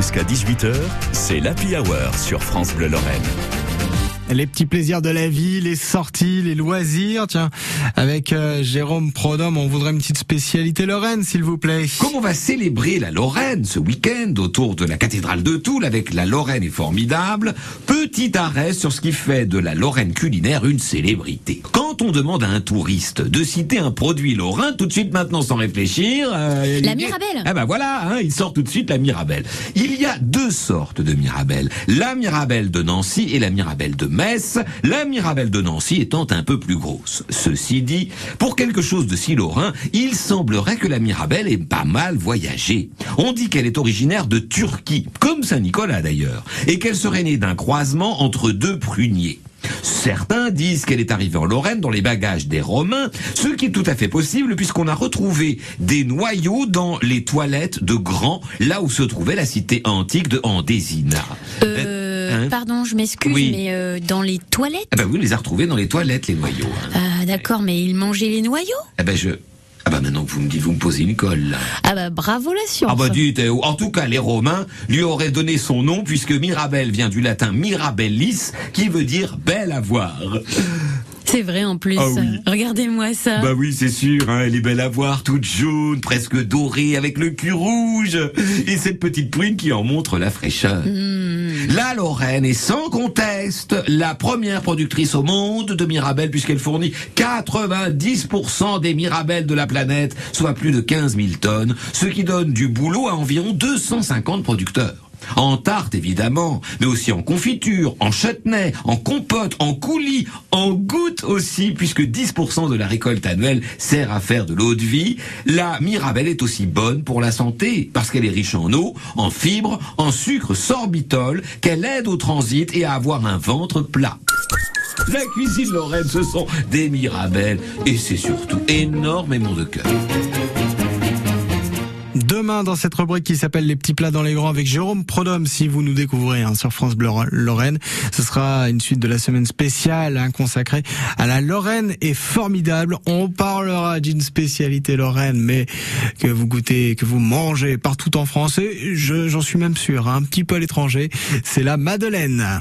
Jusqu'à 18h, c'est l'Happy Hour sur France Bleu Lorraine. Les petits plaisirs de la vie, les sorties, les loisirs. Tiens, avec euh, Jérôme Prodhomme, on voudrait une petite spécialité Lorraine, s'il vous plaît. Comme on va célébrer la Lorraine ce week-end autour de la cathédrale de Toul avec la Lorraine est formidable, petit arrêt sur ce qui fait de la Lorraine culinaire une célébrité. Quand on demande à un touriste de citer un produit lorrain, tout de suite maintenant sans réfléchir... euh, la Mirabelle Ah ben voilà, hein, il sort tout de suite la Mirabelle. Il y a deux sortes de Mirabelle. La Mirabelle de Nancy et la Mirabelle de la Mirabelle de Nancy étant un peu plus grosse. Ceci dit, pour quelque chose de si lorrain, il semblerait que la Mirabelle ait pas mal voyagé. On dit qu'elle est originaire de Turquie, comme Saint-Nicolas d'ailleurs, et qu'elle serait née d'un croisement entre deux pruniers. Certains disent qu'elle est arrivée en Lorraine dans les bagages des Romains, ce qui est tout à fait possible puisqu'on a retrouvé des noyaux dans les toilettes de Grand, là où se trouvait la cité antique de Andésina. Euh... Hein pardon, je m'excuse, mais euh, dans les toilettes Ah bah oui, on les a retrouvés dans les toilettes, les noyaux. Hein. Ah d'accord, mais ils mangeaient les noyaux? Ah bah je... Ah bah maintenant que vous me dites, vous me posez une colle là. Ah bah bravo la science. Ah bah dites, en tout cas les Romains lui auraient donné son nom puisque Mirabelle vient du latin mirabellis qui veut dire belle à voir. C'est vrai en plus. Ah oui. Regardez-moi ça. Bah oui, c'est sûr, hein, elle est belle à voir, toute jaune, presque dorée, avec le cul rouge. Et cette petite prune qui en montre la fraîcheur. Mmh. La Lorraine est sans conteste la première productrice au monde de Mirabelle puisqu'elle fournit 90% des Mirabelles de la planète, soit plus de 15 000 tonnes, ce qui donne du boulot à environ 250 producteurs. En tarte évidemment, mais aussi en confiture, en chutney, en compote, en coulis, en goutte aussi, puisque 10% de la récolte annuelle sert à faire de l'eau de vie. La Mirabelle est aussi bonne pour la santé, parce qu'elle est riche en eau, en fibres, en sucre sorbitol, qu'elle aide au transit et à avoir un ventre plat. La cuisine lorraine, ce sont des Mirabelles, et c'est surtout énormément de cœur. Demain, dans cette rubrique qui s'appelle Les petits plats dans les grands avec Jérôme Prodhomme, si vous nous découvrez hein, sur France Bleu Lorraine, ce sera une suite de la semaine spéciale hein, consacrée à la Lorraine est formidable. On parlera d'une spécialité lorraine, mais que vous goûtez, que vous mangez partout en France, et j'en suis même sûr, hein, un petit peu à l'étranger, c'est la Madeleine.